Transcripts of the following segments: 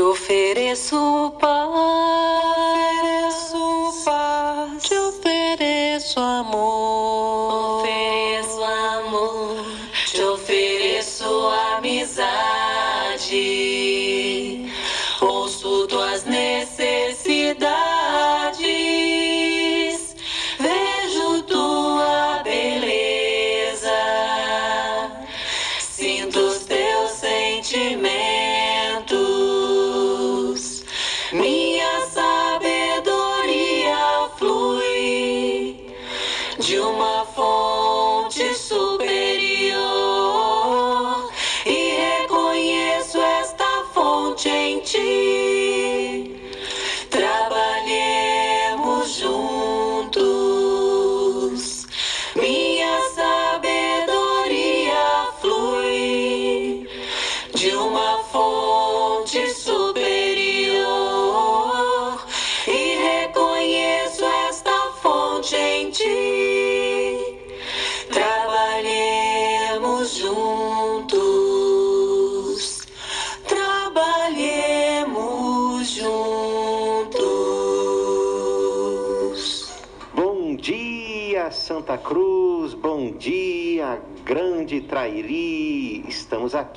Te ofereço paz,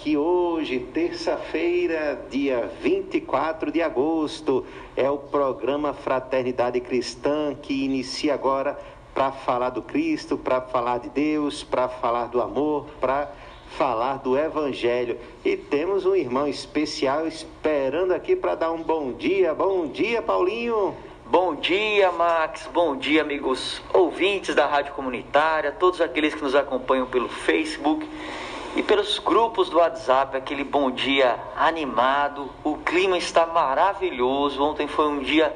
Aqui hoje, terça-feira, dia 24 de agosto. É o programa Fraternidade Cristã que inicia agora para falar do Cristo, para falar de Deus, para falar do amor, para falar do Evangelho. E temos um irmão especial esperando aqui para dar um bom dia. Bom dia, Paulinho. Bom dia, Max. Bom dia, amigos ouvintes da Rádio Comunitária, todos aqueles que nos acompanham pelo Facebook e pelos grupos do WhatsApp. Aquele bom dia animado. O clima está maravilhoso. Ontem foi um dia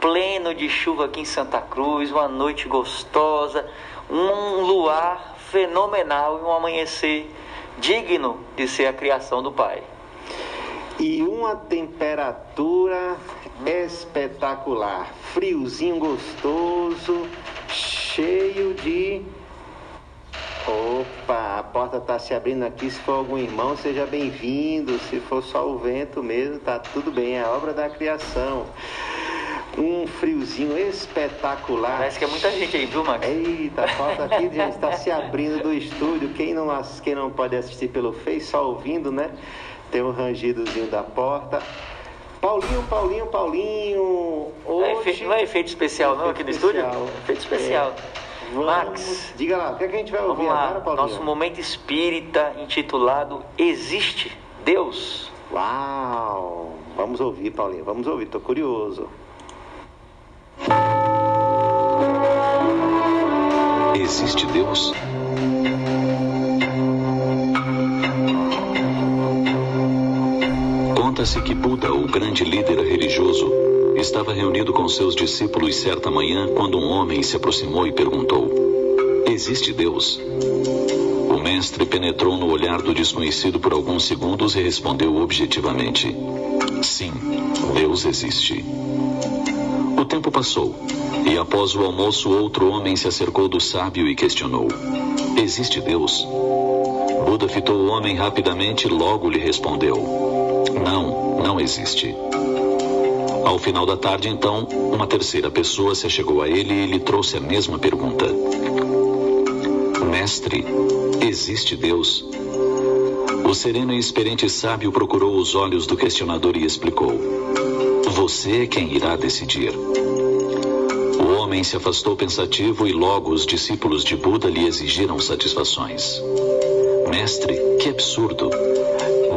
pleno de chuva aqui em Santa Cruz, uma noite gostosa, um luar fenomenal e um amanhecer digno de ser a criação do Pai. E uma temperatura espetacular, friozinho gostoso, cheio de. Opa, a porta está se abrindo aqui. Se for algum irmão, seja bem-vindo. Se for só o vento mesmo, tá tudo bem. É a obra da criação. Um friozinho espetacular. Parece que é muita gente aí, viu, Max? Eita, a porta aqui já está se abrindo do estúdio. Quem não, quem não pode assistir pelo Face, só ouvindo, né? Tem um rangidozinho da porta. Paulinho, Paulinho, Paulinho. Não é, Hoje... efeito, não é efeito especial não aqui no estúdio? especial. Efeito especial. É, vamos- Max, Diga lá, o que, é que a gente vai ouvir vamos lá. agora, Paulinho? Nosso momento espírita intitulado Existe Deus? Uau! Vamos ouvir, Paulinho, vamos ouvir, tô curioso. Existe Deus? Conta-se que Buda, o grande líder religioso, estava reunido com seus discípulos certa manhã quando um homem se aproximou e perguntou: Existe Deus? O mestre penetrou no olhar do desconhecido por alguns segundos e respondeu objetivamente: Sim, Deus existe. O tempo passou, e após o almoço, outro homem se acercou do sábio e questionou: Existe Deus? Buda fitou o homem rapidamente e logo lhe respondeu: Não, não existe. Ao final da tarde, então, uma terceira pessoa se chegou a ele e lhe trouxe a mesma pergunta: Mestre, existe Deus? O sereno e experiente sábio procurou os olhos do questionador e explicou: Você é quem irá decidir. O homem se afastou pensativo e logo os discípulos de Buda lhe exigiram satisfações. Mestre, que absurdo!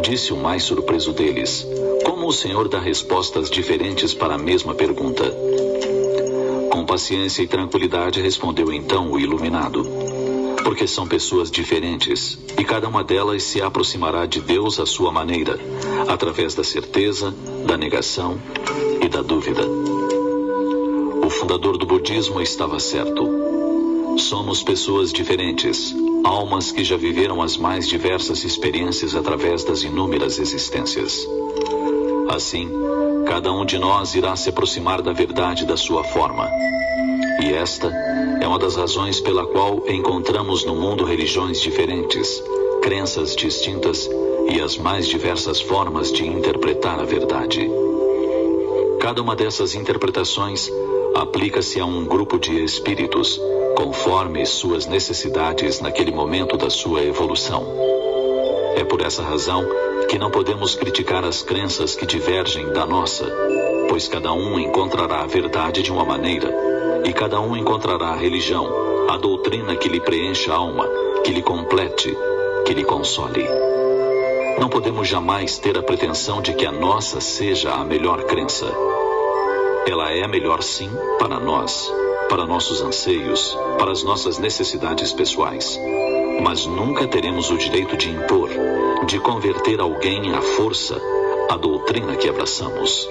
Disse o mais surpreso deles. Como o senhor dá respostas diferentes para a mesma pergunta? Com paciência e tranquilidade respondeu então o iluminado. Porque são pessoas diferentes e cada uma delas se aproximará de Deus à sua maneira, através da certeza, da negação e da dúvida. O fundador do budismo estava certo. Somos pessoas diferentes, almas que já viveram as mais diversas experiências através das inúmeras existências. Assim, cada um de nós irá se aproximar da verdade da sua forma. E esta é uma das razões pela qual encontramos no mundo religiões diferentes, crenças distintas e as mais diversas formas de interpretar a verdade. Cada uma dessas interpretações aplica-se a um grupo de espíritos, conforme suas necessidades naquele momento da sua evolução. É por essa razão que não podemos criticar as crenças que divergem da nossa, pois cada um encontrará a verdade de uma maneira, e cada um encontrará a religião, a doutrina que lhe preencha a alma, que lhe complete, que lhe console. Não podemos jamais ter a pretensão de que a nossa seja a melhor crença. Ela é a melhor sim para nós, para nossos anseios, para as nossas necessidades pessoais. Mas nunca teremos o direito de impor, de converter alguém à força a doutrina que abraçamos.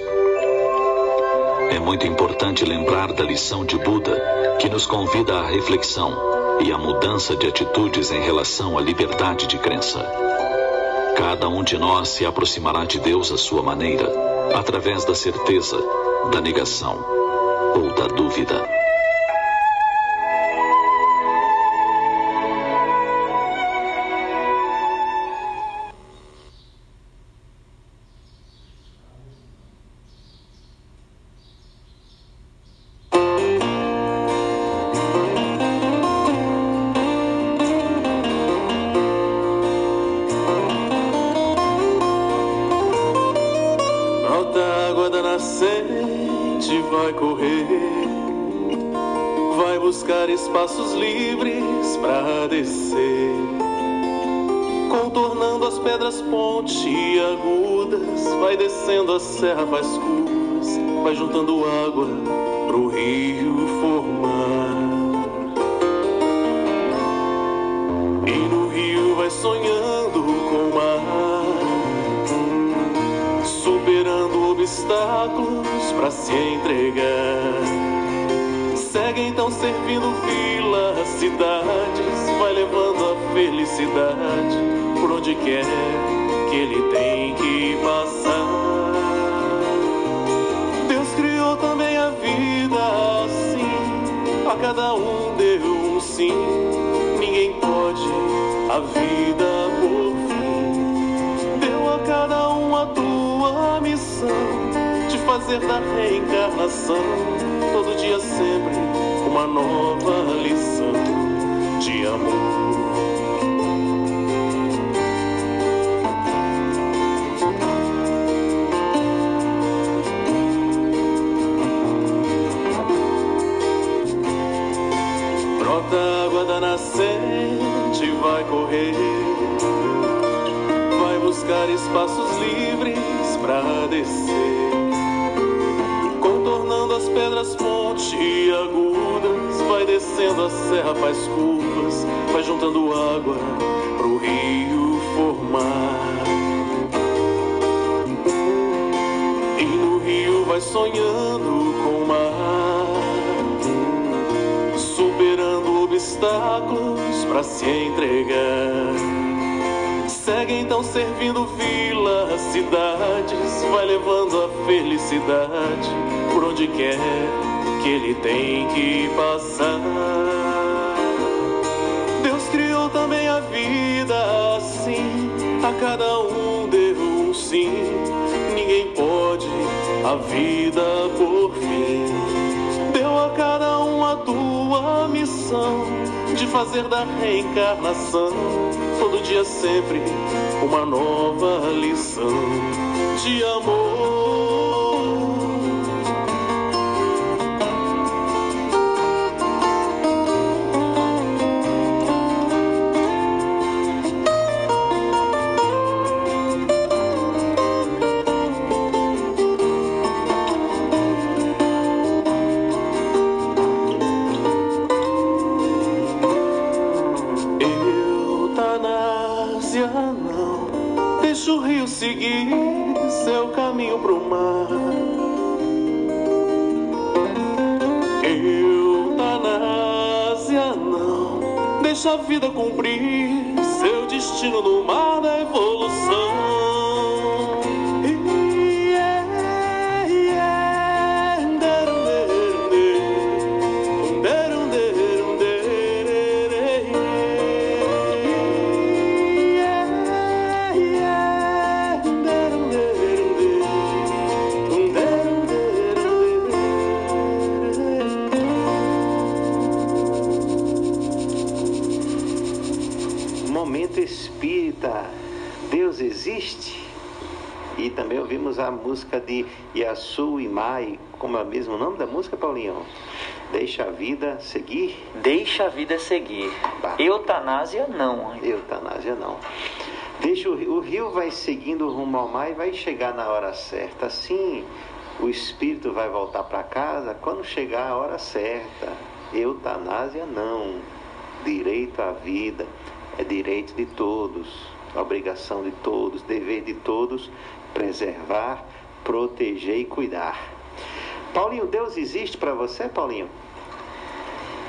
É muito importante lembrar da lição de Buda, que nos convida à reflexão e à mudança de atitudes em relação à liberdade de crença. Cada um de nós se aproximará de Deus à sua maneira, através da certeza, da negação ou da dúvida. Descendo a serra, faz curvas, vai juntando água pro rio formar. E no rio vai sonhando com o mar, superando obstáculos para se entregar segue então servindo vilas, cidades, vai levando a felicidade por onde quer que ele tem que passar. Cada um deu um sim, ninguém pode a vida por fim. Deu a cada um a tua missão de fazer da reencarnação todo dia sempre uma nova lição de amor. Correr, vai buscar espaços livres para descer as pedras pontiagudas, vai descendo a serra, faz curvas, vai juntando água pro rio formar. E no rio vai sonhando com o mar, obstáculos para se entregar. Segue então servindo vilas, cidades, vai levando a felicidade por onde quer que ele tem que passar. Deus criou também a vida assim, a cada um deu um sim. Ninguém pode a vida por missão de fazer da reencarnação todo dia sempre uma nova lição de amor. Deixa a vida cumprir seu destino no mar da evolução. Existe. E também ouvimos a música de Yasu e Mai, como é o mesmo nome da música, Paulinho? Deixa a vida seguir. Deixa a vida seguir. Bah. Eutanásia não. Eutanásia não. Deixa o, rio- o rio vai seguindo rumo ao mar e vai chegar na hora certa. Assim, o espírito vai voltar para casa quando chegar a hora certa. Eutanásia não. Direito à vida é direito de todos, obrigação de todos, dever de todos preservar, proteger e cuidar. Paulinho, Deus existe para você, Paulinho?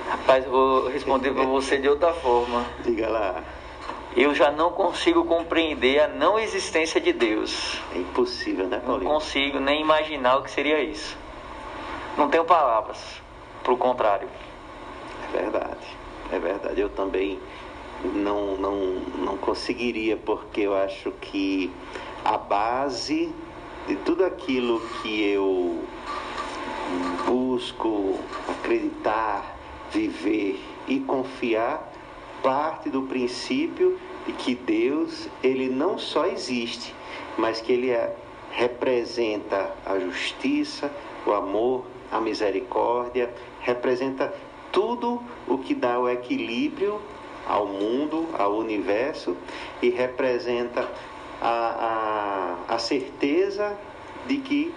Rapaz, eu vou responder para você de outra forma. Diga lá. Eu já não consigo compreender a não existência de Deus. É impossível, né, Não Paulinho? consigo nem imaginar o que seria isso. Não tenho palavras. Pro contrário. É verdade, é verdade. Eu também não, não, não conseguiria, porque eu acho que a base de tudo aquilo que eu busco acreditar, viver e confiar parte do princípio de que Deus ele não só existe, mas que ele é- representa a justiça, o amor, a misericórdia, representa tudo o que dá o equilíbrio ao mundo, ao universo e representa a, a, a certeza de que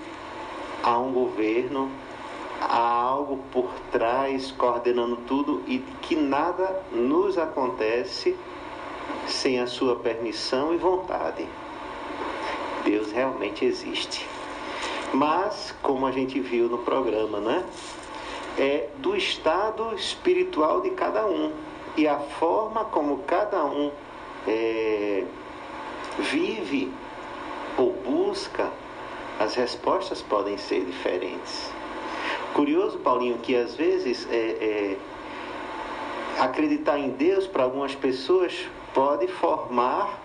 há um governo, há algo por trás coordenando tudo e que nada nos acontece sem a sua permissão e vontade. Deus realmente existe. Mas, como a gente viu no programa, né? É do estado espiritual de cada um e a forma como cada um é, vive ou busca, as respostas podem ser diferentes. Curioso, Paulinho, que às vezes é, é, acreditar em Deus para algumas pessoas pode formar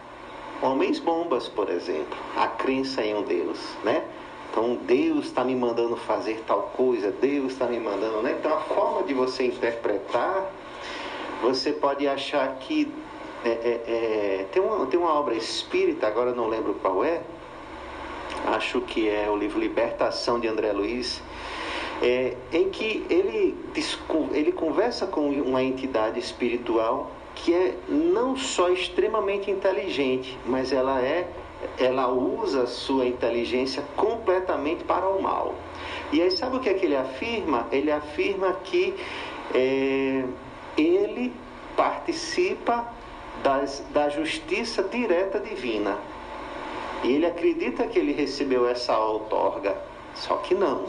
homens bombas, por exemplo. A crença em um Deus, né? Então Deus está me mandando fazer tal coisa, Deus está me mandando, né? Então a forma de você interpretar, você pode achar que é, é, é, tem, uma, tem uma obra espírita, agora não lembro qual é, acho que é o livro Libertação de André Luiz, é, em que ele, ele conversa com uma entidade espiritual que é não só extremamente inteligente, mas ela é ela usa a sua inteligência completamente para o mal. E aí sabe o que é que ele afirma? Ele afirma que é, ele participa das, da justiça direta divina. E ele acredita que ele recebeu essa outorga, só que não.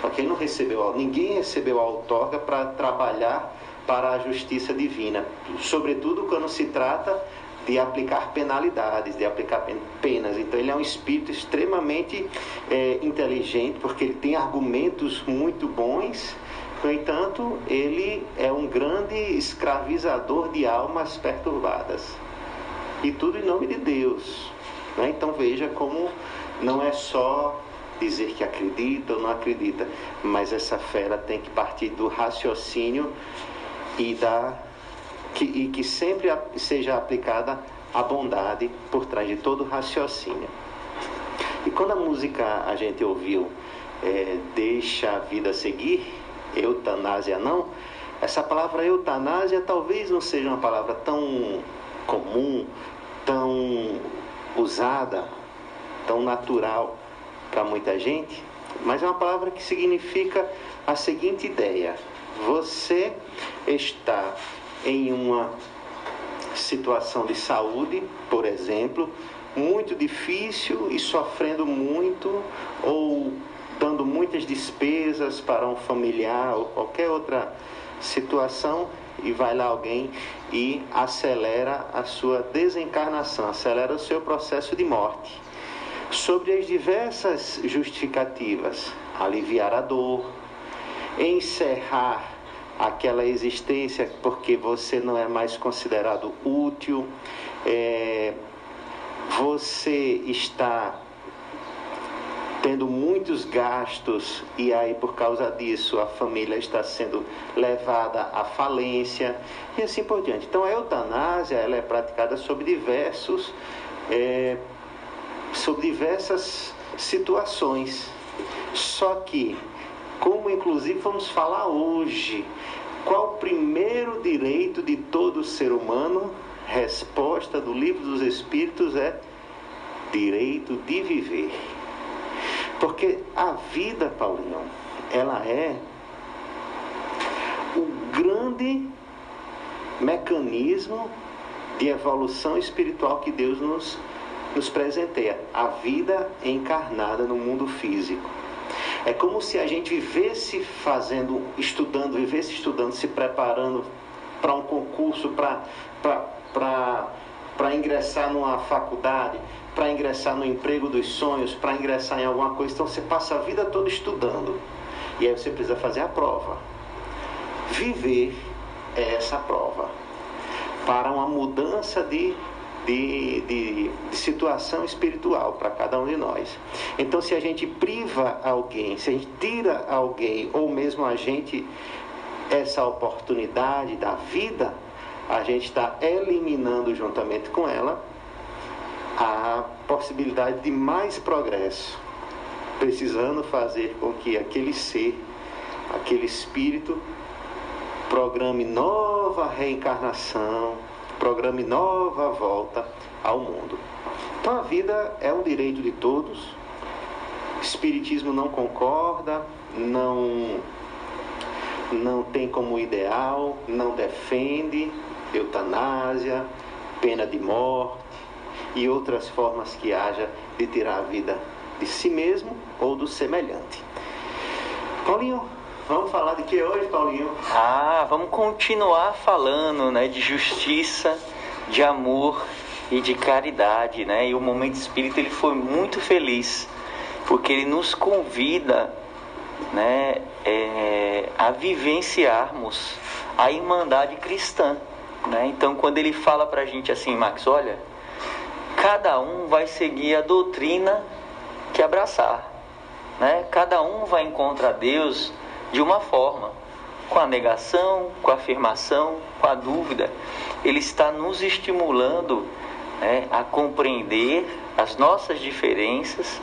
Só que ele não recebeu, ninguém recebeu a outorga para trabalhar para a justiça divina, sobretudo quando se trata de aplicar penalidades, de aplicar pen- penas. Então ele é um espírito extremamente eh, inteligente, porque ele tem argumentos muito bons. No entanto, ele é um grande escravizador de almas perturbadas. E tudo em nome de Deus. né? Então veja como não é só dizer que acredita ou não acredita, mas essa fé ela tem que partir do raciocínio e da que, e que sempre seja aplicada a bondade por trás de todo raciocínio. E quando a música a gente ouviu é, Deixa a vida seguir, eutanásia não, essa palavra eutanásia talvez não seja uma palavra tão comum, tão usada, tão natural para muita gente, mas é uma palavra que significa a seguinte ideia: você está em uma situação de saúde, por exemplo, muito difícil e sofrendo muito, ou dando muitas despesas para um familiar ou qualquer outra situação, e vai lá alguém e acelera a sua desencarnação, acelera o seu processo de morte. Sobre as diversas justificativas, aliviar a dor, encerrar aquela existência porque você não é mais considerado útil, é, você está tendo muitos gastos e aí por causa disso a família está sendo levada à falência e assim por diante. Então a eutanásia ela é praticada sob diversos é, sobre diversas situações. Só que, como inclusive vamos falar hoje, qual o primeiro direito de todo ser humano? Resposta do livro dos Espíritos é direito de viver. Porque a vida, Paulinho, ela é o grande mecanismo de evolução espiritual que Deus nos, nos presenteia. A vida encarnada no mundo físico. É como se a gente vivesse fazendo, estudando, vivesse estudando, se preparando para um concurso, para ingressar numa faculdade, para ingressar no emprego dos sonhos, para ingressar em alguma coisa. Então você passa a vida toda estudando. E aí você precisa fazer a prova. Viver é essa prova para uma mudança de, de, de, de situação espiritual para cada um de nós. Então, se a gente priva alguém, se a gente tira alguém, ou mesmo a gente, essa oportunidade da vida, a gente está eliminando juntamente com ela a possibilidade de mais progresso, precisando fazer com que aquele ser, aquele espírito, programe nova reencarnação, programe nova volta ao mundo. Então a vida é um direito de todos. Espiritismo não concorda, não não tem como ideal, não defende eutanásia, pena de morte e outras formas que haja de tirar a vida de si mesmo ou do semelhante. Paulinho, Vamos falar de que hoje, Paulinho? Ah, vamos continuar falando, né, de justiça, de amor e de caridade, né? E o momento espírita ele foi muito feliz, porque ele nos convida, né, é, a vivenciarmos a irmandade cristã, né? Então, quando ele fala pra gente assim, Max, olha, cada um vai seguir a doutrina que abraçar, né? Cada um vai encontrar Deus de uma forma, com a negação, com a afirmação, com a dúvida. Ele está nos estimulando né, a compreender as nossas diferenças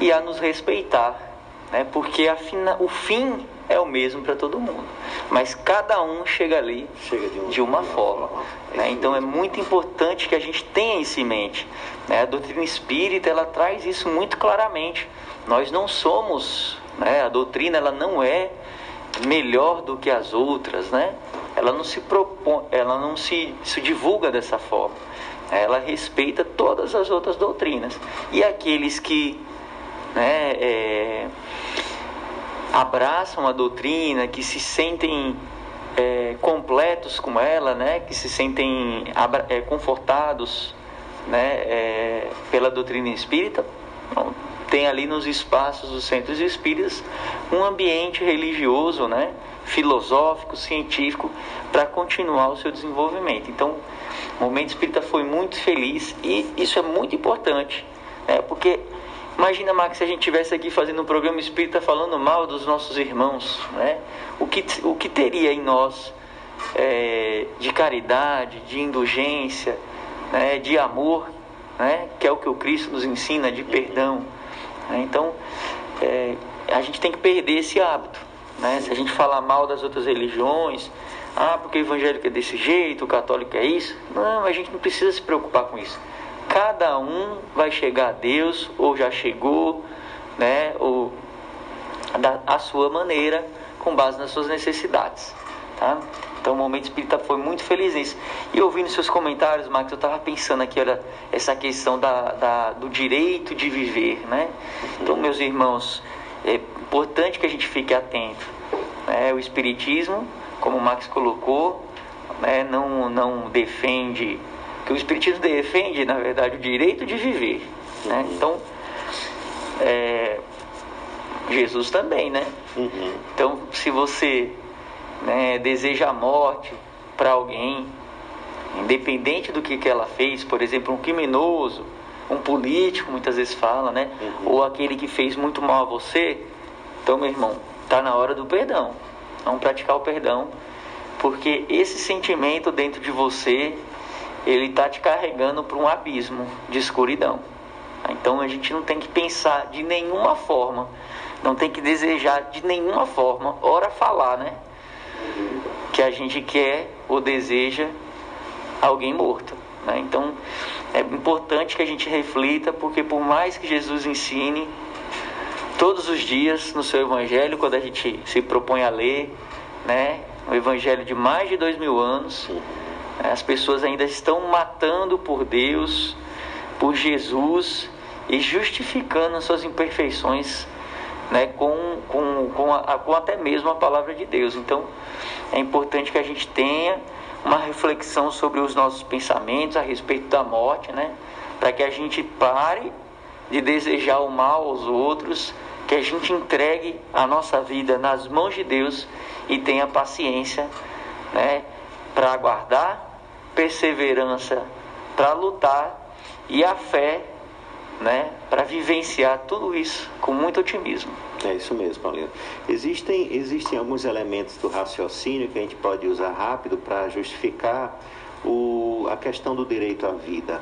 e a nos respeitar, né, porque afina, o fim é o mesmo para todo mundo, mas cada um chega ali chega de, um, de, uma, de uma forma. forma. Né? Então é muito importante que a gente tenha isso em mente. Né? A doutrina espírita ela traz isso muito claramente. Nós não somos né? A doutrina ela não é melhor do que as outras, né? Ela não se propõe, ela não se, se divulga dessa forma. Ela respeita todas as outras doutrinas. E aqueles que né, é, abraçam a doutrina, que se sentem é, completos com ela, né, que se sentem é, confortados né, é, pela doutrina espírita, tem ali nos espaços dos centros espíritas um ambiente religioso, né, filosófico, científico, para continuar o seu desenvolvimento. Então, o momento espírita foi muito feliz e isso é muito importante, né, porque imagina, Max, se a gente estivesse aqui fazendo um programa espírita falando mal dos nossos irmãos, né, o, que, o que teria em nós é, de caridade, de indulgência, né, de amor, né, que é o que o Cristo nos ensina, de perdão. Né? Então, é, a gente tem que perder esse hábito. Né? Se a gente falar mal das outras religiões, ah, porque o evangélico é desse jeito, o católico é isso, não, a gente não precisa se preocupar com isso. Cada um vai chegar a Deus, ou já chegou, né, ou da, a sua maneira, com base nas suas necessidades. Tá? Então o momento espírita foi muito feliz nisso. E ouvindo seus comentários, Max, eu estava pensando aqui, olha, essa questão da, da, do direito de viver, né? Então, meus irmãos, é importante que a gente fique atento. Né? O Espiritismo, como o Max colocou, né, não, não defende, que o Espiritismo defende, na verdade, o direito de viver. Né? Então, é, Jesus também, né? Uhum. Então, se você né, deseja a morte para alguém, independente do que, que ela fez, por exemplo, um criminoso, um político, muitas vezes fala, né? Uhum. Ou aquele que fez muito mal a você. Então, meu irmão, tá na hora do perdão. Vamos praticar o perdão, porque esse sentimento dentro de você ele está te carregando para um abismo de escuridão. Então a gente não tem que pensar de nenhuma forma, não tem que desejar de nenhuma forma, ora falar, né? Que a gente quer ou deseja alguém morto. Né? Então é importante que a gente reflita, porque por mais que Jesus ensine todos os dias no seu Evangelho, quando a gente se propõe a ler, né? Um Evangelho de mais de dois mil anos, as pessoas ainda estão matando por Deus, por Jesus e justificando as suas imperfeições né, com, com, com, a, com até mesmo a palavra de Deus. Então é importante que a gente tenha uma reflexão sobre os nossos pensamentos a respeito da morte, né, para que a gente pare de desejar o mal aos outros, que a gente entregue a nossa vida nas mãos de Deus e tenha paciência né, para aguardar, perseverança para lutar e a fé né, para vivenciar tudo isso com muito otimismo. É isso mesmo, Paulinho. Existem, existem alguns elementos do raciocínio que a gente pode usar rápido para justificar o, a questão do direito à vida.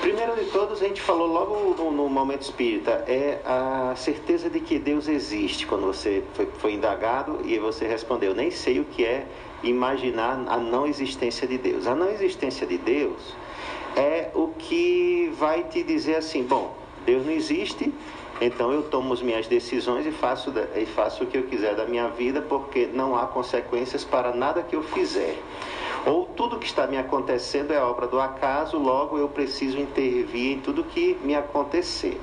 Primeiro de todos, a gente falou logo no, no, momento espírita, é a certeza de que Deus existe. Quando você foi, foi indagado e você respondeu, nem sei o que é imaginar a não existência de Deus. A não existência de Deus é o que vai te dizer assim: bom, Deus não existe, então eu tomo as minhas decisões e faço, e faço o que eu quiser da minha vida, porque não há consequências para nada que eu fizer. Ou tudo que está me acontecendo é obra do acaso, logo eu preciso intervir em tudo que me acontecer.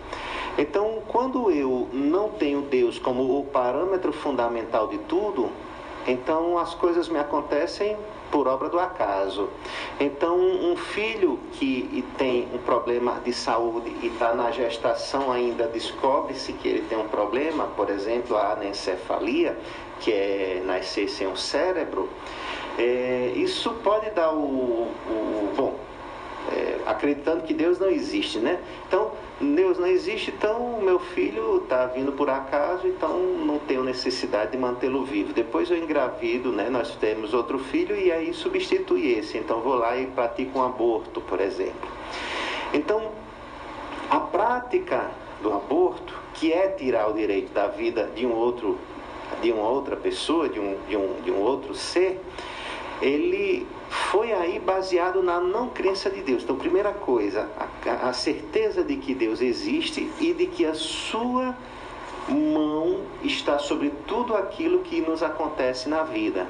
Então, quando eu não tenho Deus como o parâmetro fundamental de tudo, então as coisas me acontecem por obra do acaso. Então, um filho que tem um problema de saúde e está na gestação ainda, descobre-se que ele tem um problema, por exemplo, a anencefalia, que é nascer sem um cérebro, é, isso pode dar o, o bom, é, acreditando que Deus não existe, né? Então, Deus não existe, então meu filho está vindo por acaso, então não tenho necessidade de mantê-lo vivo. Depois eu engravido, né? Nós temos outro filho e aí substitui esse. Então vou lá e pratico um aborto, por exemplo. Então, a prática do aborto, que é tirar o direito da vida de um outro, de uma outra pessoa, de um, de um, de um outro ser, ele foi aí baseado na não crença de Deus. Então, primeira coisa, a, a certeza de que Deus existe e de que a sua mão está sobre tudo aquilo que nos acontece na vida.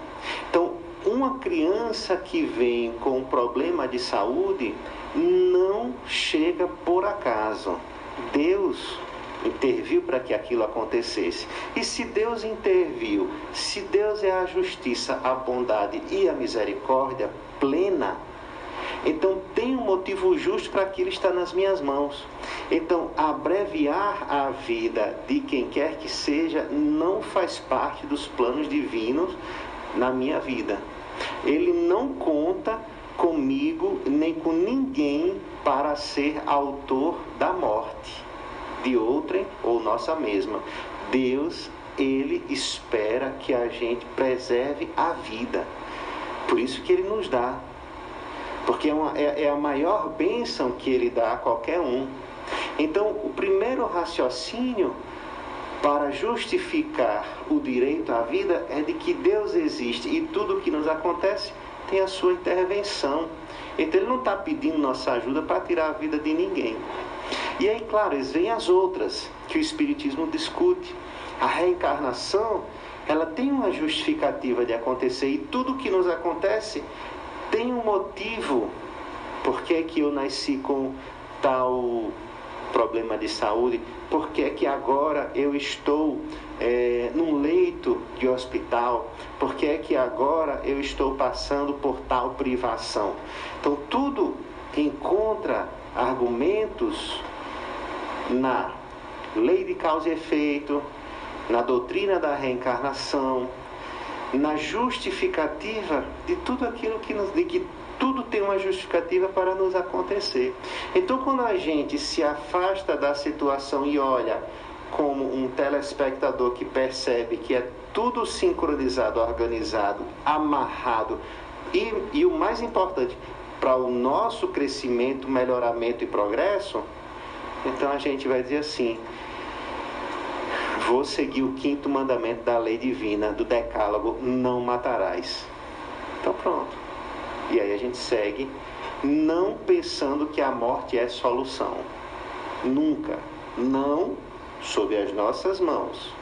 Então, uma criança que vem com um problema de saúde não chega por acaso. Deus interviu para que aquilo acontecesse. E se Deus interviu, se Deus é a justiça, a bondade e a misericórdia plena, então tem um motivo justo para aquilo estar nas minhas mãos. Então, abreviar a vida de quem quer que seja não faz parte dos planos divinos na minha vida. Ele não conta comigo nem com ninguém para ser autor da morte de outrem ou nossa mesma. Deus, ele espera que a gente preserve a vida. Por isso que ele nos dá. Porque é, uma, é, é a maior bênção que ele dá a qualquer um. Então, o primeiro raciocínio para justificar o direito à vida é de que Deus existe e tudo o que nos acontece tem a sua intervenção. Então ele não está pedindo nossa ajuda para tirar a vida de ninguém. E aí, claro, vêm as outras que o Espiritismo discute. A reencarnação, ela tem uma justificativa de acontecer e tudo que nos acontece tem um motivo. Por que, que eu nasci com tal problema de saúde? Por que, que agora eu estou é, num leito de hospital? Por que, que agora eu estou passando por tal privação? Então, tudo encontra argumentos na lei de causa e efeito, na doutrina da reencarnação, na justificativa de tudo aquilo que nos de que tudo tem uma justificativa para nos acontecer. Então, quando a gente se afasta da situação e olha como um telespectador que percebe que é tudo sincronizado, organizado, amarrado e, e o mais importante, para o nosso crescimento, melhoramento e progresso, então a gente vai dizer assim: vou seguir o quinto mandamento da lei divina, do decálogo: não matarás. Então pronto. E aí a gente segue, não pensando que a morte é solução. Nunca. Não sob as nossas mãos.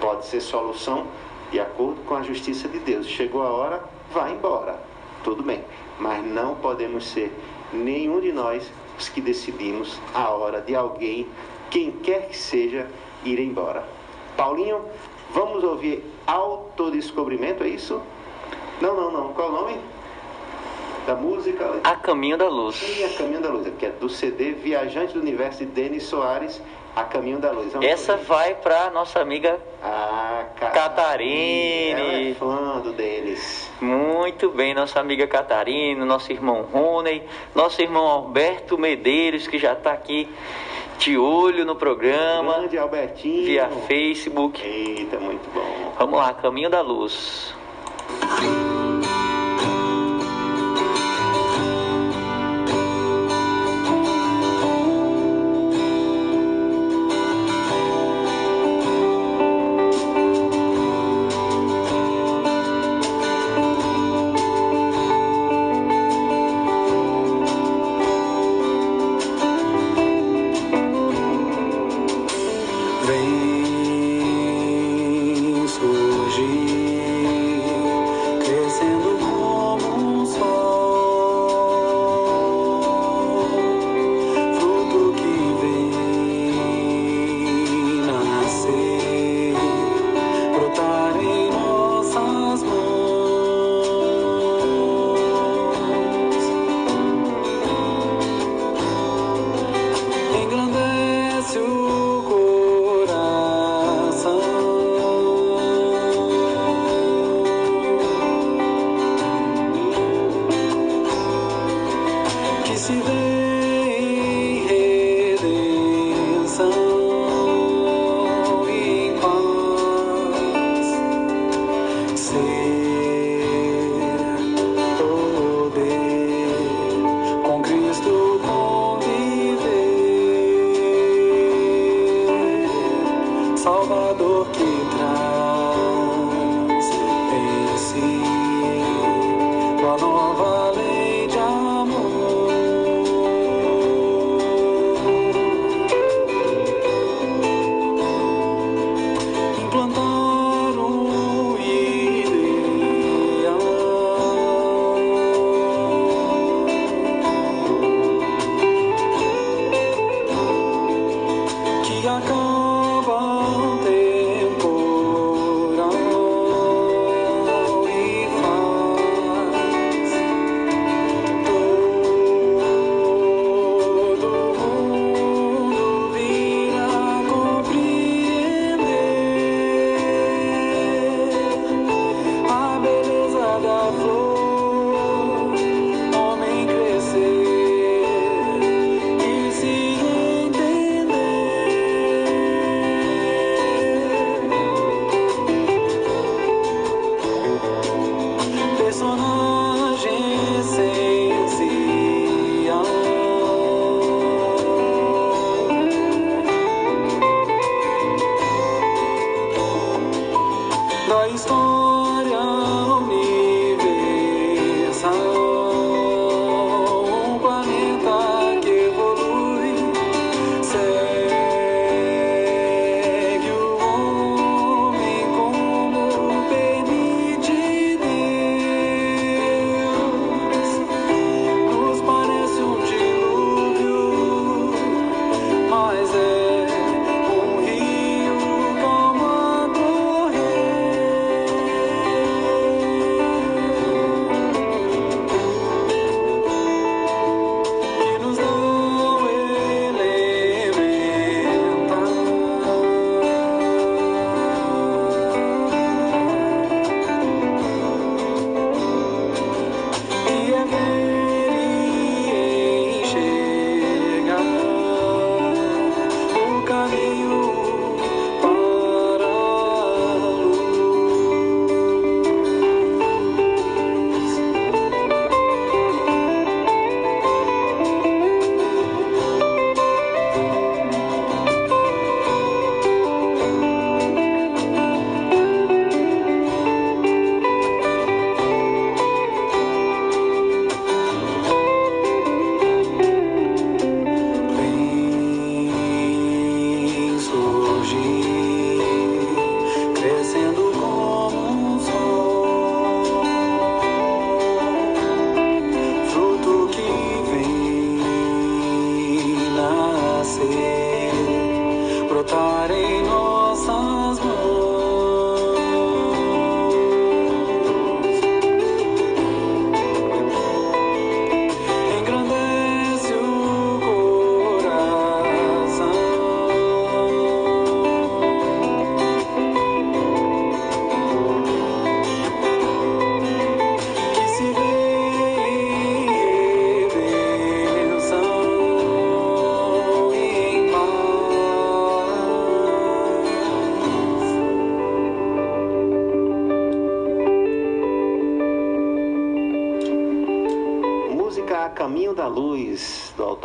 Pode ser solução de acordo com a justiça de Deus. Chegou a hora, vá embora. Tudo bem. Mas não podemos ser nenhum de nós os que decidimos a hora de alguém, quem quer que seja, ir embora. Paulinho, vamos ouvir autodescobrimento, é isso? Não, não, não. Qual o nome? Da música? A Caminho da Luz. Sim, A Caminho da Luz, que é do CD Viajante do Universo de Denis Soares, A Caminho da Luz. Vamos Essa ouvir. vai para nossa amiga Ah, Catarine. Ela é fã Denis. Muito bem, nossa amiga Catarina, nosso irmão Rony, nosso irmão Alberto Medeiros, que já está aqui de olho no programa, Grande Albertinho. via Facebook. Eita, muito bom. Vamos lá, Caminho da Luz.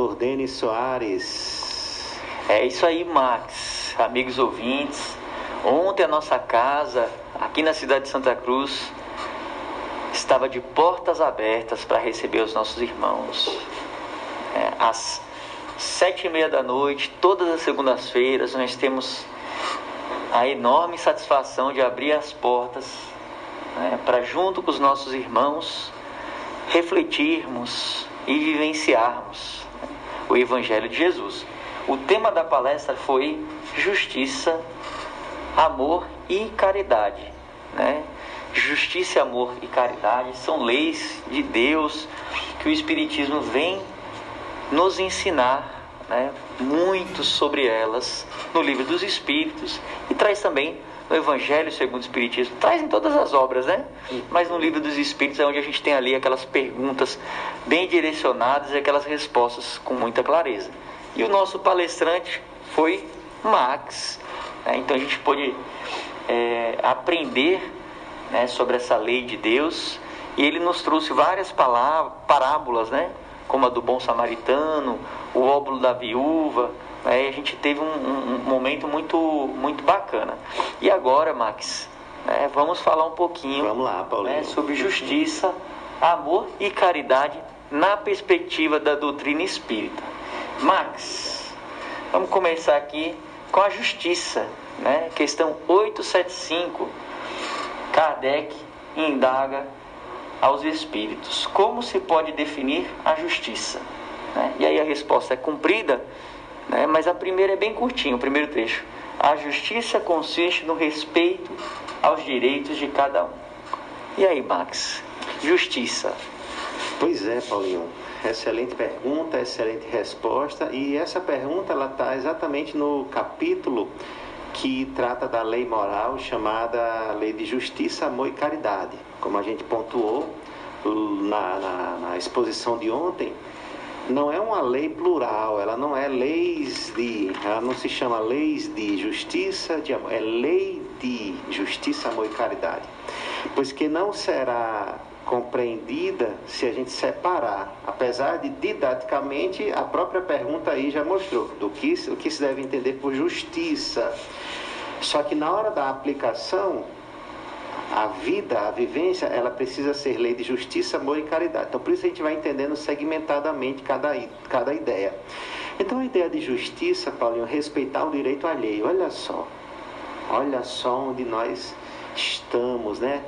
Autor Denis Soares. É isso aí, Max. Amigos ouvintes, ontem a nossa casa, aqui na cidade de Santa Cruz, estava de portas abertas para receber os nossos irmãos. É, às sete e meia da noite, todas as segundas-feiras, nós temos a enorme satisfação de abrir as portas né, para, junto com os nossos irmãos, refletirmos e vivenciarmos o Evangelho de Jesus. O tema da palestra foi justiça, amor e caridade. Né? Justiça, amor e caridade são leis de Deus que o Espiritismo vem nos ensinar né, muito sobre elas no livro dos Espíritos e traz também no Evangelho segundo o Espiritismo, traz em todas as obras, né? Mas no livro dos Espíritos é onde a gente tem ali aquelas perguntas bem direcionadas e aquelas respostas com muita clareza. E o nosso palestrante foi Max. Né? Então a gente pôde é, aprender né, sobre essa lei de Deus e ele nos trouxe várias palavras, parábolas, né? Como a do bom samaritano, o óbolo da viúva, né? E a gente teve um, um, um, momento muito, muito bacana. E agora, Max, né, vamos falar um pouquinho lá, né, sobre justiça, amor e caridade na perspectiva da doutrina espírita. Max, vamos começar aqui com a justiça, né? questão 875. Kardec indaga aos espíritos como se pode definir a justiça. Né? E aí a resposta é cumprida né? mas a primeira é bem curtinha, o primeiro trecho. A justiça consiste no respeito aos direitos de cada um. E aí, Max? Justiça. Pois é, Paulinho. Excelente pergunta, excelente resposta. E essa pergunta ela está exatamente no capítulo que trata da lei moral chamada Lei de Justiça, Amor e Caridade. Como a gente pontuou na, na, na exposição de ontem, não é uma lei plural, ela não é leis de, ela não se chama leis de justiça, de amor, é lei de justiça, amor e caridade. Pois que não será compreendida se a gente separar, apesar de didaticamente a própria pergunta aí já mostrou do que o que se deve entender por justiça. Só que na hora da aplicação a vida, a vivência, ela precisa ser lei de justiça, amor e caridade. Então, por isso a gente vai entendendo segmentadamente cada, cada ideia. Então, a ideia de justiça, Paulinho, respeitar o direito alheio. Olha só, olha só onde nós estamos, né?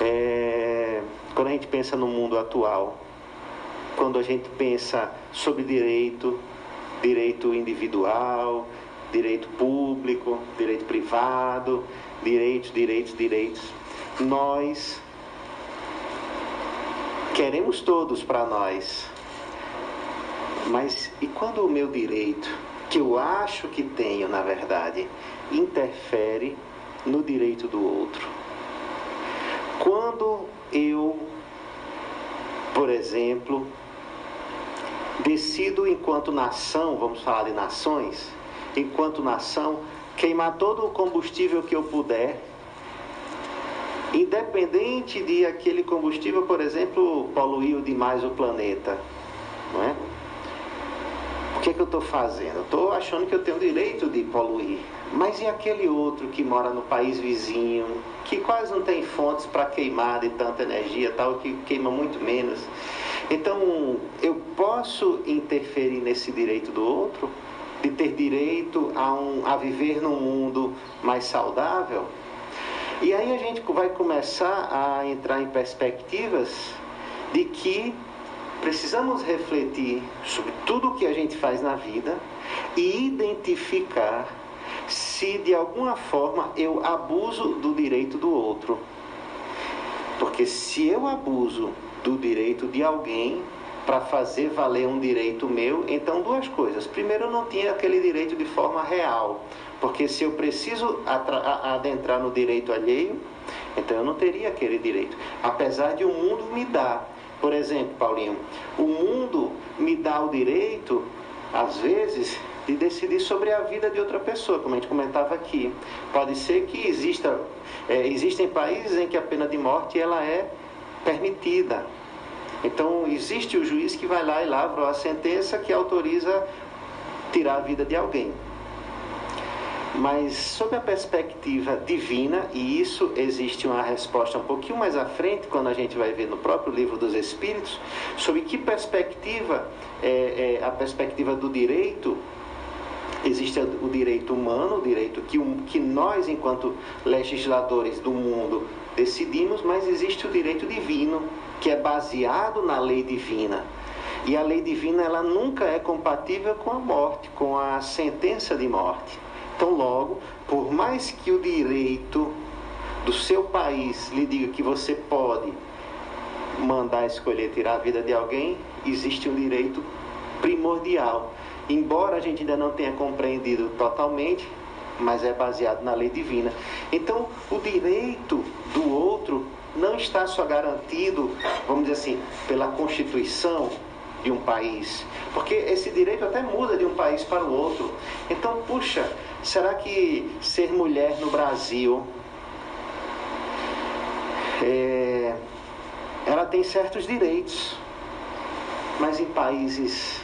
É, quando a gente pensa no mundo atual, quando a gente pensa sobre direito, direito individual, direito público, direito privado, direitos, direitos, direitos nós queremos todos para nós. Mas e quando o meu direito, que eu acho que tenho, na verdade, interfere no direito do outro? Quando eu, por exemplo, decido enquanto nação, vamos falar de nações, enquanto nação, queimar todo o combustível que eu puder independente de aquele combustível, por exemplo, poluir demais o planeta, não é? O que é que eu estou fazendo? Estou achando que eu tenho o direito de poluir. Mas e aquele outro que mora no país vizinho, que quase não tem fontes para queimar de tanta energia, tal, que queima muito menos? Então, eu posso interferir nesse direito do outro, de ter direito a, um, a viver num mundo mais saudável? E aí a gente vai começar a entrar em perspectivas de que precisamos refletir sobre tudo o que a gente faz na vida e identificar se de alguma forma eu abuso do direito do outro. Porque se eu abuso do direito de alguém para fazer valer um direito meu, então duas coisas. Primeiro, eu não tinha aquele direito de forma real. Porque se eu preciso adentrar no direito alheio, então eu não teria aquele direito. Apesar de o mundo me dar. Por exemplo, Paulinho, o mundo me dá o direito, às vezes, de decidir sobre a vida de outra pessoa, como a gente comentava aqui. Pode ser que exista, é, existem países em que a pena de morte ela é permitida. Então, existe o juiz que vai lá e lavra a sentença que autoriza tirar a vida de alguém. Mas, sob a perspectiva divina, e isso existe uma resposta um pouquinho mais à frente, quando a gente vai ver no próprio livro dos Espíritos, sobre que perspectiva é, é a perspectiva do direito Existe o direito humano, o direito que, que nós, enquanto legisladores do mundo, decidimos, mas existe o direito divino, que é baseado na lei divina. E a lei divina ela nunca é compatível com a morte, com a sentença de morte. Então, logo, por mais que o direito do seu país lhe diga que você pode mandar escolher tirar a vida de alguém, existe um direito primordial embora a gente ainda não tenha compreendido totalmente, mas é baseado na lei divina. Então, o direito do outro não está só garantido, vamos dizer assim, pela Constituição de um país, porque esse direito até muda de um país para o outro. Então, puxa, será que ser mulher no Brasil é, ela tem certos direitos, mas em países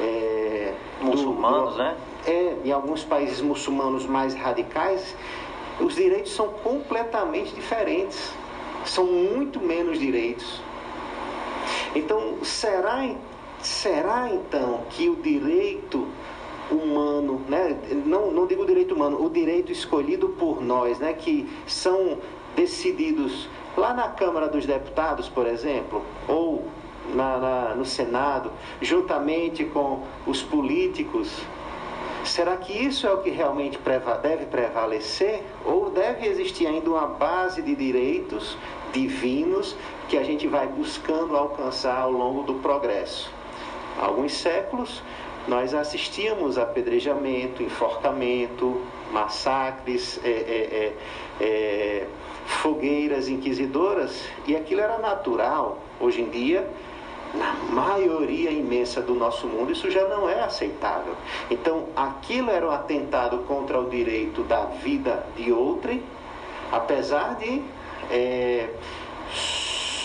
é, muçulmanos, do, né? É, em alguns países muçulmanos mais radicais, os direitos são completamente diferentes. São muito menos direitos. Então, será, será então que o direito humano, né? não, não digo direito humano, o direito escolhido por nós, né? que são decididos lá na Câmara dos Deputados, por exemplo, ou na, na, no Senado, juntamente com os políticos, será que isso é o que realmente preva deve prevalecer? Ou deve existir ainda uma base de direitos divinos que a gente vai buscando alcançar ao longo do progresso? Há alguns séculos, nós assistíamos a apedrejamento, enforcamento, massacres, é, é, é, é fogueiras inquisidoras, e aquilo era natural. Hoje em dia, na maioria imensa do nosso mundo, isso já não é aceitável. Então, aquilo era um atentado contra o direito da vida de outrem, apesar de, é,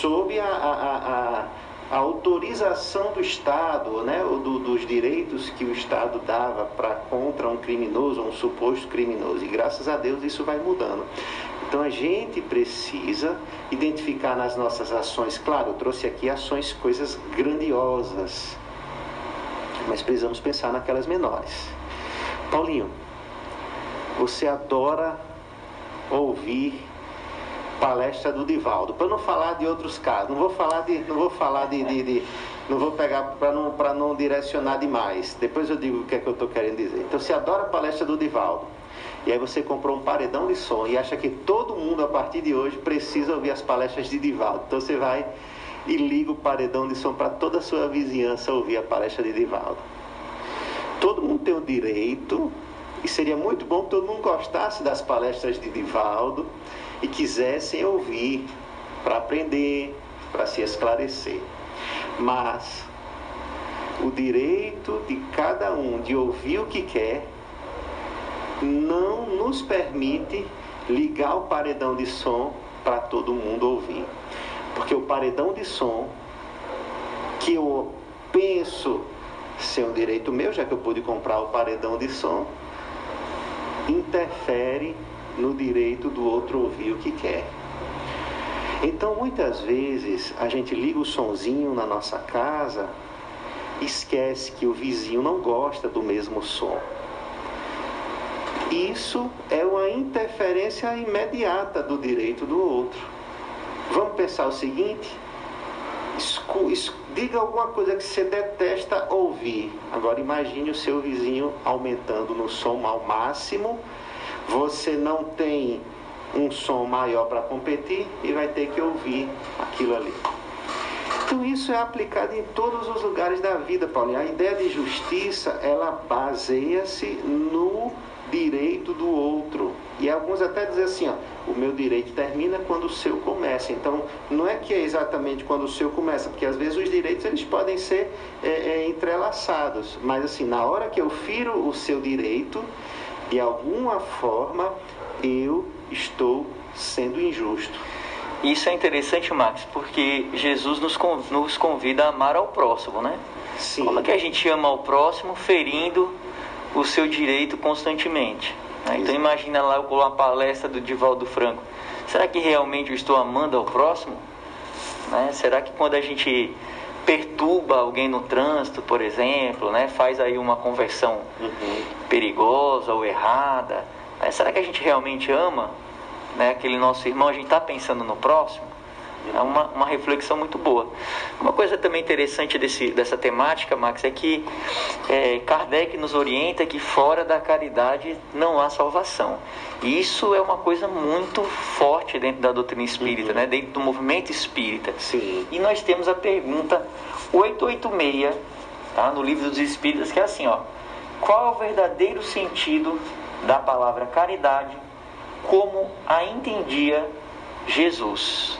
sob a, a, a, a, autorização do Estado, né, do, dos direitos que o Estado dava para contra um criminoso, um suposto criminoso. E graças a Deus isso vai mudando. Então a gente precisa identificar nas nossas ações, claro, eu trouxe aqui ações, coisas grandiosas, mas precisamos pensar naquelas menores. Paulinho, você adora ouvir palestra do Divaldo. Para não falar de outros casos, não vou falar de, não vou falar de, de, de não vou pegar para não para não direcionar demais. Depois eu digo o que é que eu estou querendo dizer. Então, você adora a palestra do Divaldo. E aí você comprou um paredão de som e acha que todo mundo a partir de hoje precisa ouvir as palestras de Divaldo. Então você vai e liga o paredão de som para toda a sua vizinhança ouvir a palestra de Divaldo. Todo mundo tem o direito, e seria muito bom que todo mundo gostasse das palestras de Divaldo e quisessem ouvir para aprender, para se esclarecer. Mas o direito de cada um de ouvir o que quer não nos permite ligar o paredão de som para todo mundo ouvir. Porque o paredão de som, que eu penso ser um direito meu, já que eu pude comprar o paredão de som, interfere no direito do outro ouvir o que quer. Então, muitas vezes, a gente liga o sonzinho na nossa casa, esquece que o vizinho não gosta do mesmo som. Isso é uma interferência imediata do direito do outro. Vamos pensar o seguinte: escu, es, diga alguma coisa que você detesta ouvir. Agora imagine o seu vizinho aumentando no som ao máximo. Você não tem um som maior para competir e vai ter que ouvir aquilo ali. Então isso é aplicado em todos os lugares da vida, Paulinho. A ideia de justiça, ela baseia-se no direito do outro. E alguns até dizem assim, ó, o meu direito termina quando o seu começa. Então, não é que é exatamente quando o seu começa, porque às vezes os direitos eles podem ser é, é, entrelaçados. Mas assim, na hora que eu firo o seu direito, de alguma forma eu estou sendo injusto. Isso é interessante, Max, porque Jesus nos, nos convida a amar ao próximo, né? Sim. Como é que a gente ama ao próximo ferindo o seu direito constantemente? né? Então imagina lá com uma palestra do Divaldo Franco. Será que realmente eu estou amando ao próximo? Né? Será que quando a gente perturba alguém no trânsito, por exemplo, né? faz aí uma conversão Uhum. perigosa ou errada, né? será que a gente realmente ama né? aquele nosso irmão? A gente está pensando no próximo? É uma, uma reflexão muito boa. Uma coisa também interessante desse, dessa temática, Max, é que é, Kardec nos orienta que fora da caridade não há salvação. E isso é uma coisa muito forte dentro da doutrina espírita, né? dentro do movimento espírita. Sim. E nós temos a pergunta 886, tá? no livro dos Espíritas, que é assim, ó. Qual o verdadeiro sentido da palavra caridade como a entendia Jesus?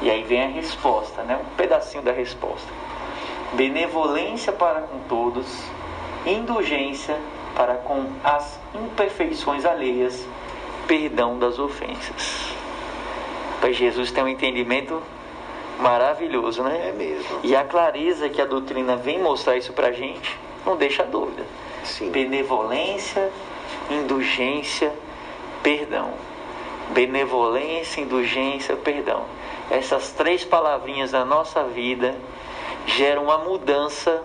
E aí vem a resposta, né? Um pedacinho da resposta. Benevolência para com todos, indulgência para com as imperfeições alheias, perdão das ofensas. Pai Jesus tem um entendimento maravilhoso, né? É mesmo. E a clareza que a doutrina vem mostrar isso pra gente não deixa dúvida. Sim. Benevolência, indulgência, perdão. Benevolência, indulgência, perdão. Essas três palavrinhas na nossa vida geram uma mudança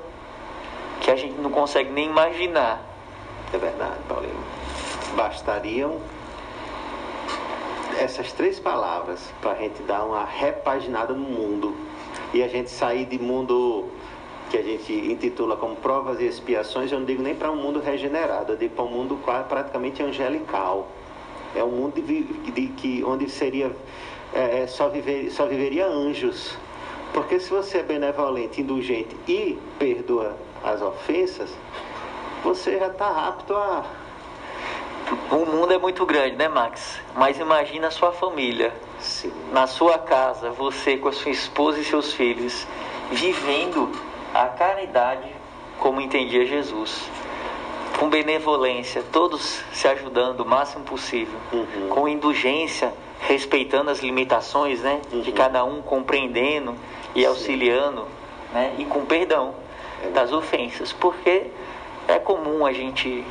que a gente não consegue nem imaginar. É verdade, Paulinho. Bastariam essas três palavras para a gente dar uma repaginada no mundo e a gente sair de mundo que a gente intitula como provas e expiações. Eu não digo nem para um mundo regenerado, eu digo para um mundo praticamente angelical. É um mundo de, de que onde seria é, é, só viver só viveria anjos. Porque se você é benevolente, indulgente e perdoa as ofensas, você já está apto a O mundo é muito grande, né, Max? Mas imagina a sua família, sim, na sua casa, você com a sua esposa e seus filhos, vivendo a caridade como entendia Jesus. Com benevolência, todos se ajudando o máximo possível. Uhum. Com indulgência, respeitando as limitações, né? De Uhum. cada um, compreendendo e auxiliando, né? E com perdão É. das ofensas. Porque é comum a gente,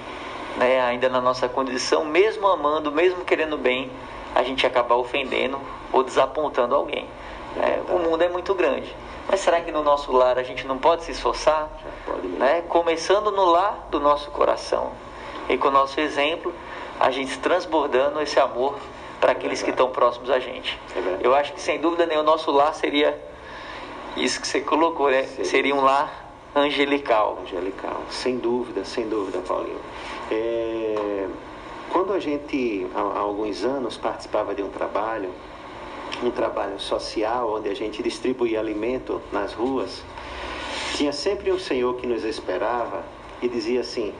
né, ainda na nossa condição, mesmo amando, mesmo querendo bem, a gente acabar ofendendo ou desapontando alguém. É, o mundo é muito grande. Mas será que no nosso lar a gente não pode se esforçar? pode né? Começando no lar do nosso coração. E com o nosso exemplo, a gente transbordando esse amor para aqueles que estão próximos a gente. É. Eu acho que sem dúvida nenhuma o nosso lar seria isso que você colocou, né? Seria. Seria um lar angelical. angelical, sem dúvida, sem dúvida, Paulinho. É, quando a gente, há alguns anos, participava de um trabalho, um trabalho social, onde a gente distribuía alimento nas ruas, tinha sempre um senhor que nos esperava e dizia assim: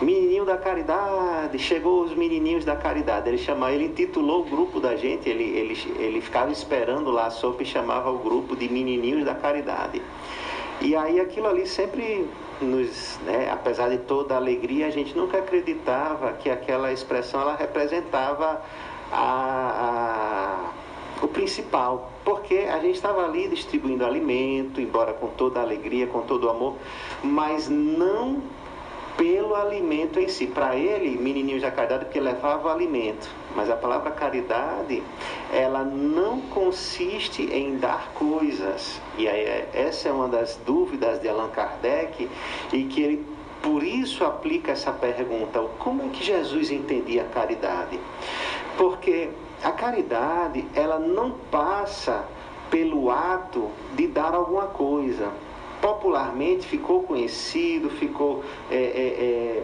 Menininho da caridade, chegou os menininhos da caridade. Ele chamava, ele intitulou o grupo da gente, ele, ele, ele ficava esperando lá a sopa e chamava o grupo de menininhos da caridade. E aí aquilo ali sempre nos, né, apesar de toda a alegria, a gente nunca acreditava que aquela expressão ela representava a, a- o principal, porque a gente estava ali distribuindo alimento, embora com toda a alegria, com todo o amor, mas não pelo alimento em si. Para ele, menininho da caridade, porque levava alimento. Mas a palavra caridade, ela não consiste em dar coisas. E aí, é- essa é uma das dúvidas de Allan Kardec, e que ele, por isso, aplica essa pergunta: como é que Jesus entendia a caridade? Porque a caridade, ela não passa pelo ato de dar alguma coisa. Popularmente ficou conhecido, ficou é, é,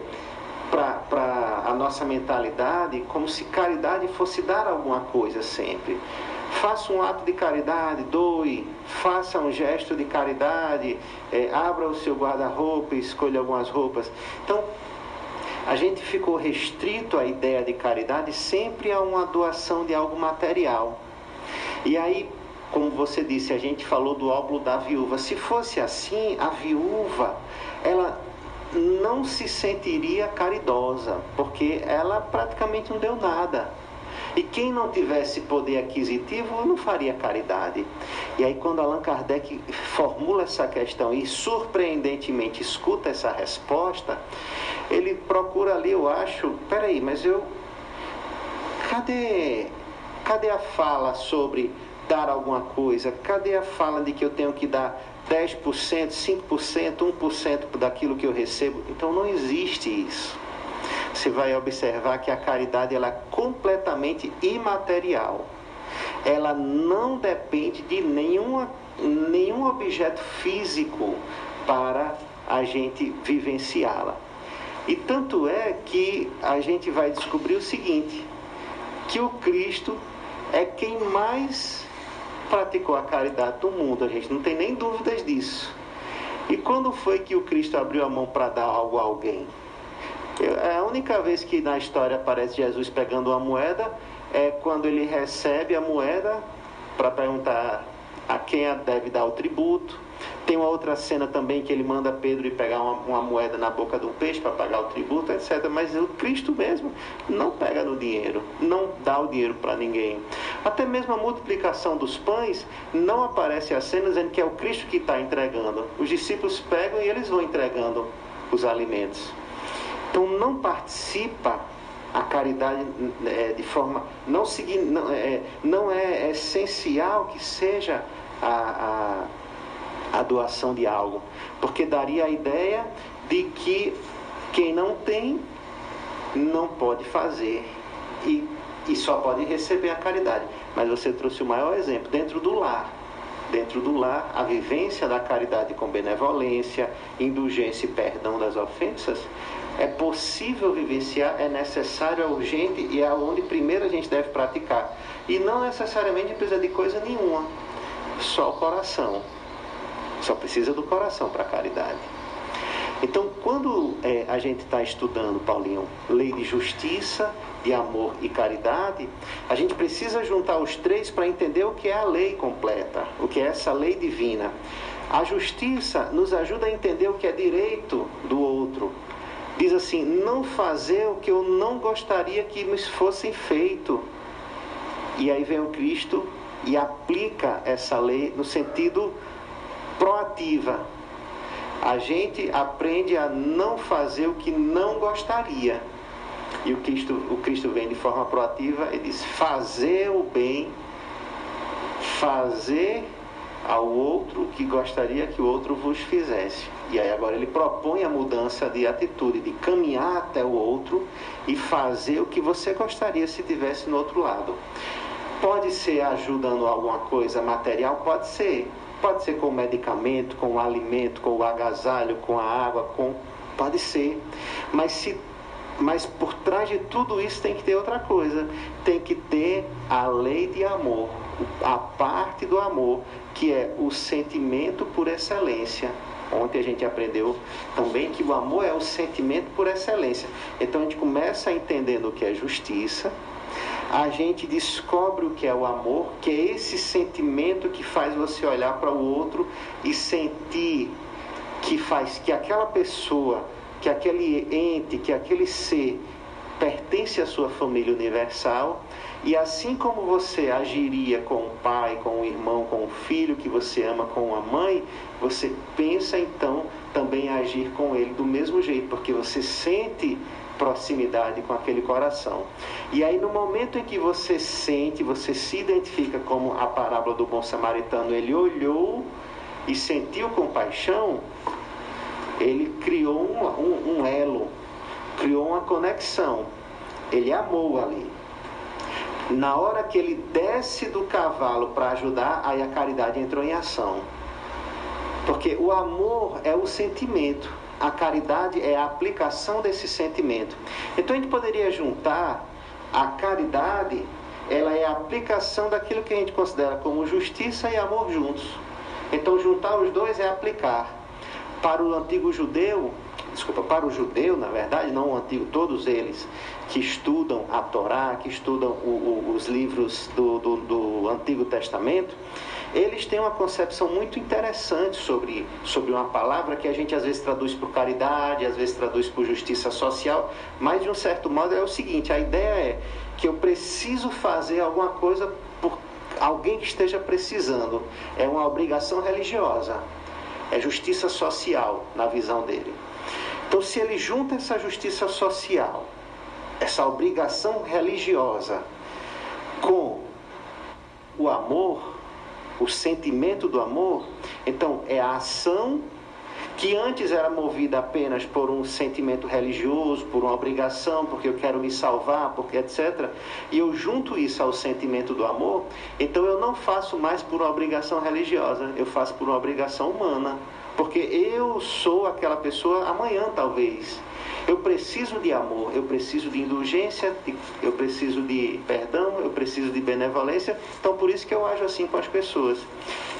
para a nossa mentalidade como se caridade fosse dar alguma coisa sempre. Faça um ato de caridade, doe, faça um gesto de caridade, é, abra o seu guarda-roupa e escolha algumas roupas. Então, a gente ficou restrito à ideia de caridade sempre a uma doação de algo material. E aí, como você disse, a gente falou do óbolo da viúva. Se fosse assim, a viúva, ela não se sentiria caridosa, porque ela praticamente não deu nada. E quem não tivesse poder aquisitivo não faria caridade. E aí, quando Allan Kardec formula essa questão e surpreendentemente escuta essa resposta, ele procura ali, eu acho, peraí, mas eu. Cadê, cadê a fala sobre dar alguma coisa? Cadê a fala de que eu tenho que dar 10%, 5%, 1% daquilo que eu recebo? Então não existe isso você vai observar que a caridade ela é completamente imaterial. Ela não depende de nenhuma, nenhum objeto físico para a gente vivenciá-la. E tanto é que a gente vai descobrir o seguinte: que o Cristo é quem mais praticou a caridade do mundo, a gente não tem nem dúvidas disso. E quando foi que o Cristo abriu a mão para dar algo a alguém? É a única vez que na história aparece Jesus pegando uma moeda é quando ele recebe a moeda para perguntar a quem deve dar o tributo. Tem uma outra cena também que ele manda Pedro ir pegar uma, uma moeda na boca do peixe para pagar o tributo, etc. Mas o Cristo mesmo não pega no dinheiro, não dá o dinheiro para ninguém. Até mesmo a multiplicação dos pães não aparece a cena dizendo que é o Cristo que está entregando. Os discípulos pegam e eles vão entregando os alimentos. Então não participa a caridade é, de forma não não é, não é essencial que seja a, a, a doação de algo, porque daria a ideia de que quem não tem não pode fazer e, e só pode receber a caridade. Mas você trouxe o maior exemplo dentro do lar. Dentro do lar, a vivência da caridade com benevolência, indulgência e perdão das ofensas é possível vivenciar, é necessário, é urgente e é onde primeiro a gente deve praticar. E não necessariamente precisa de coisa nenhuma, só o coração. Só precisa do coração para caridade. Então, quando é, a gente está estudando, Paulinho, lei de justiça, de amor e caridade, a gente precisa juntar os três para entender o que é a lei completa, o que é essa lei divina. A justiça nos ajuda a entender o que é direito do outro, diz assim: não fazer o que eu não gostaria que me fosse feito. E aí vem o Cristo e aplica essa lei no sentido proativa. A gente aprende a não fazer o que não gostaria. E o Cristo, o Cristo vem de forma proativa e diz: fazer o bem, fazer ao outro que gostaria que o outro vos fizesse. E aí agora ele propõe a mudança de atitude, de caminhar até o outro e fazer o que você gostaria se tivesse no outro lado. Pode ser ajudando alguma coisa material, pode ser. Pode ser com medicamento, com o alimento, com o agasalho, com a água, com pode ser. Mas se mas por trás de tudo isso tem que ter outra coisa. Tem que ter a lei de amor, a parte do amor, que é o sentimento por excelência. Ontem a gente aprendeu também que o amor é o sentimento por excelência. Então a gente começa entendendo o que é justiça, a gente descobre o que é o amor, que é esse sentimento que faz você olhar para o outro e sentir que faz que aquela pessoa que aquele ente, que aquele ser pertence à sua família universal. E assim como você agiria com o pai, com o irmão, com o filho que você ama, com a mãe, você pensa então também agir com ele do mesmo jeito, porque você sente proximidade com aquele coração. E aí no momento em que você sente, você se identifica como a parábola do bom samaritano, ele olhou e sentiu compaixão, ele criou um, um, um elo, criou uma conexão. Ele amou ali. Na hora que ele desce do cavalo para ajudar, aí a caridade entrou em ação. Porque o amor é o sentimento, a caridade é a aplicação desse sentimento. Então a gente poderia juntar a caridade, ela é a aplicação daquilo que a gente considera como justiça e amor juntos. Então juntar os dois é aplicar. Para o antigo judeu, desculpa, para o judeu, na verdade, não o antigo, todos eles que estudam a Torá, que estudam o, o, os livros do, do, do Antigo Testamento, eles têm uma concepção muito interessante sobre, sobre uma palavra que a gente às vezes traduz por caridade, às vezes traduz por justiça social, mas de um certo modo é o seguinte: a ideia é que eu preciso fazer alguma coisa por alguém que esteja precisando. É uma obrigação religiosa, é justiça social na visão dele. Então, se ele junta essa justiça social, essa obrigação religiosa, com o amor, o sentimento do amor, então é a ação que antes era movida apenas por um sentimento religioso, por uma obrigação, porque eu quero me salvar, porque etc. E eu junto isso ao sentimento do amor, então eu não faço mais por uma obrigação religiosa, eu faço por uma obrigação humana, porque eu sou aquela pessoa amanhã talvez. Eu preciso de amor, eu preciso de indulgência, eu preciso de perdão, eu preciso de benevolência. Então, por isso que eu ajo assim com as pessoas.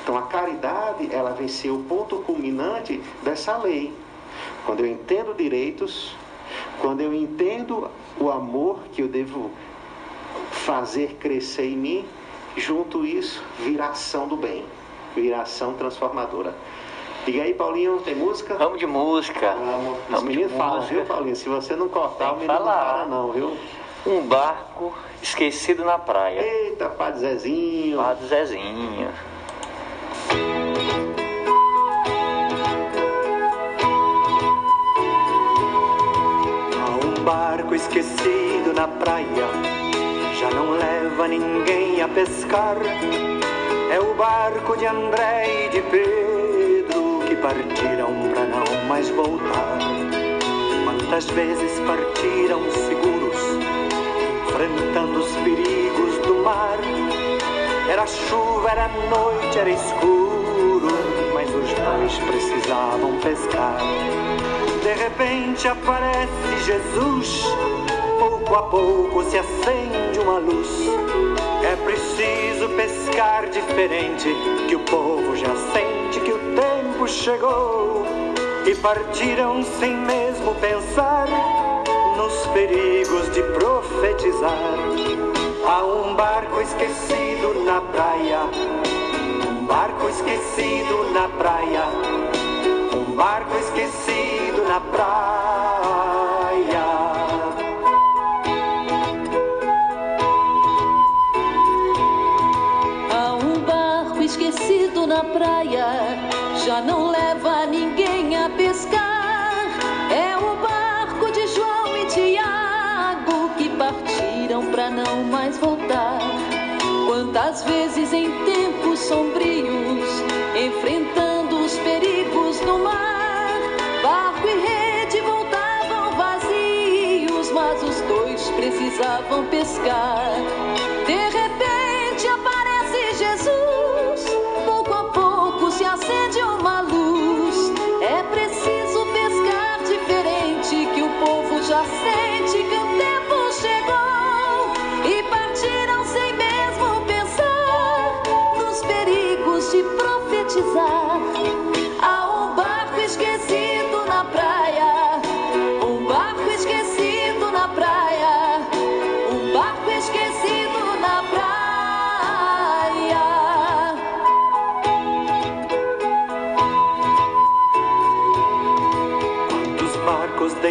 Então, a caridade, ela vem ser o ponto culminante dessa lei. Quando eu entendo direitos, quando eu entendo o amor que eu devo fazer crescer em mim, junto isso, vira ação do bem, vira ação transformadora. Diga aí, Paulinho, tem música? Vamos de música. Vamos. Os Vamos meninos falam, viu, Paulinho? Se você não cortar, o menino não falar. para não, viu? Um barco esquecido na praia. Eita, Padre Zezinho. Padre Zezinho. Há um barco esquecido na praia, já não leva ninguém a pescar. É o barco de André e de Pedro partiram para não mais voltar. Quantas vezes partiram seguros, enfrentando os perigos do mar. Era chuva, era noite, era escuro, mas os dois precisavam pescar. De repente aparece Jesus, pouco a pouco se acende uma luz. É preciso pescar diferente, que o povo já sente que o tempo chegou. E partiram sem mesmo pensar nos perigos de profetizar. Há um barco esquecido na praia, um barco esquecido na praia. Um barco esquecido na praia. Precisavam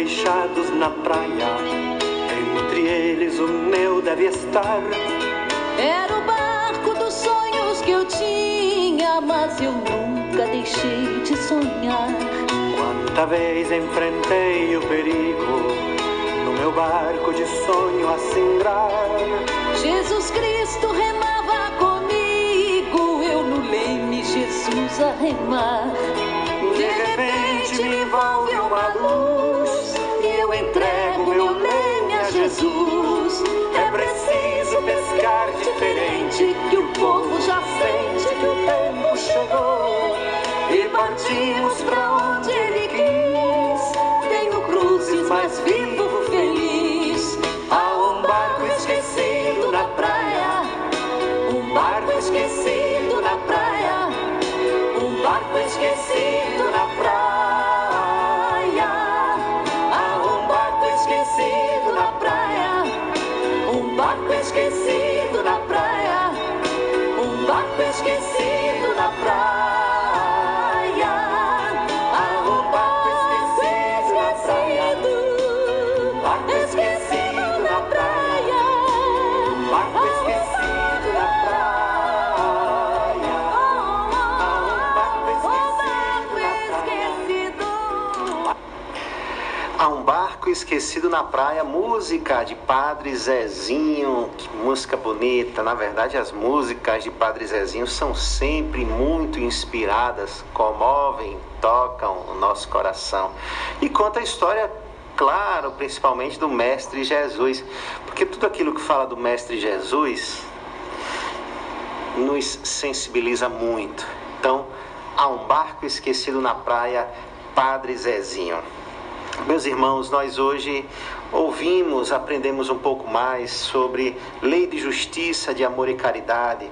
deixados na praia, entre eles o meu deve estar. Era o barco dos sonhos que eu tinha, mas eu nunca deixei de sonhar. Quanta vez enfrentei o perigo, no meu barco de sonho a singrar. Jesus Cristo remava comigo, eu no leme, Jesus a remar. Jesus. É preciso pescar diferente, que o povo já sente que o tempo chegou. E partimos pra esquecido na esquecido na praia, música de Padre Zezinho, que música bonita. Na verdade, as músicas de Padre Zezinho são sempre muito inspiradas, comovem, tocam o nosso coração. E conta a história, claro, principalmente do Mestre Jesus, porque tudo aquilo que fala do Mestre Jesus nos sensibiliza muito. Então, há um barco esquecido na praia, Padre Zezinho. Meus irmãos, nós hoje ouvimos, aprendemos um pouco mais sobre lei de justiça, de amor e caridade.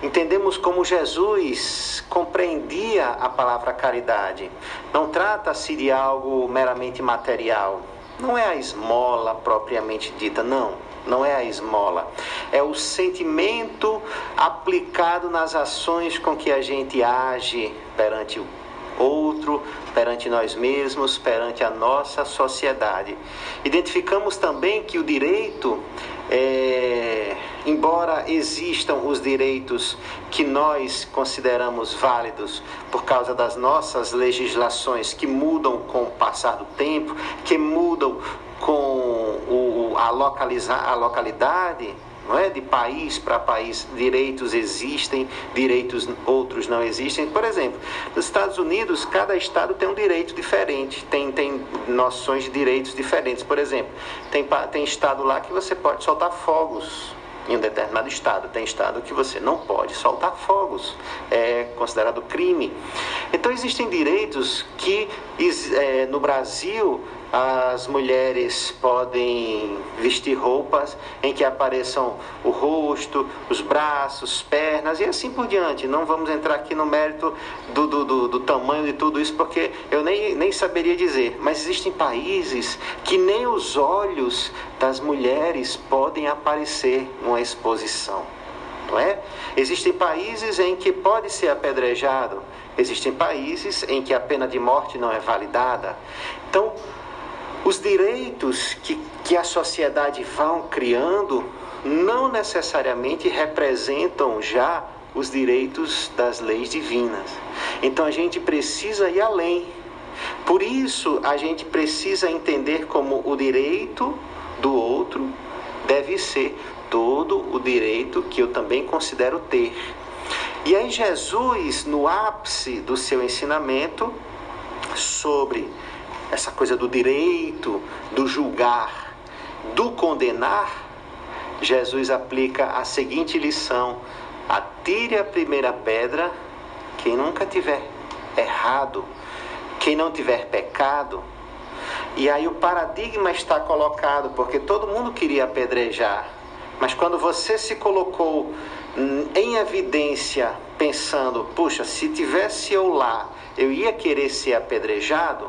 Entendemos como Jesus compreendia a palavra caridade. Não trata-se de algo meramente material. Não é a esmola propriamente dita, não. Não é a esmola. É o sentimento aplicado nas ações com que a gente age perante o outro, perante nós mesmos, perante a nossa sociedade. Identificamos também que o direito, é, embora existam os direitos que nós consideramos válidos por causa das nossas legislações que mudam com o passar do tempo, que mudam com o, a, localizar, a localidade, não é? De país para país, direitos existem, direitos outros não existem. Por exemplo, nos Estados Unidos, cada estado tem um direito diferente, tem, tem noções de direitos diferentes. Por exemplo, tem, tem estado lá que você pode soltar fogos em um determinado estado. Tem estado que você não pode soltar fogos, é considerado crime. Então existem direitos que é, no Brasil as mulheres podem vestir roupas em que apareçam o rosto, os braços, pernas e assim por diante. Não vamos entrar aqui no mérito do, do, do, do tamanho de tudo isso, porque eu nem, nem saberia dizer. Mas existem países que nem os olhos das mulheres podem aparecer numa exposição. Não é? Existem países em que pode ser apedrejado, existem países em que a pena de morte não é validada. Então, os direitos que, que a sociedade vão criando não necessariamente representam já os direitos das leis divinas. Então a gente precisa ir além. Por isso a gente precisa entender como o direito do outro deve ser todo o direito que eu também considero ter. E aí Jesus, no ápice do seu ensinamento sobre essa coisa do direito, do julgar, do condenar, Jesus aplica a seguinte lição: atire a primeira pedra quem nunca tiver errado, quem não tiver pecado. E aí o paradigma está colocado, porque todo mundo queria apedrejar, mas quando você se colocou em evidência, pensando, puxa, se tivesse eu lá, eu ia querer ser apedrejado,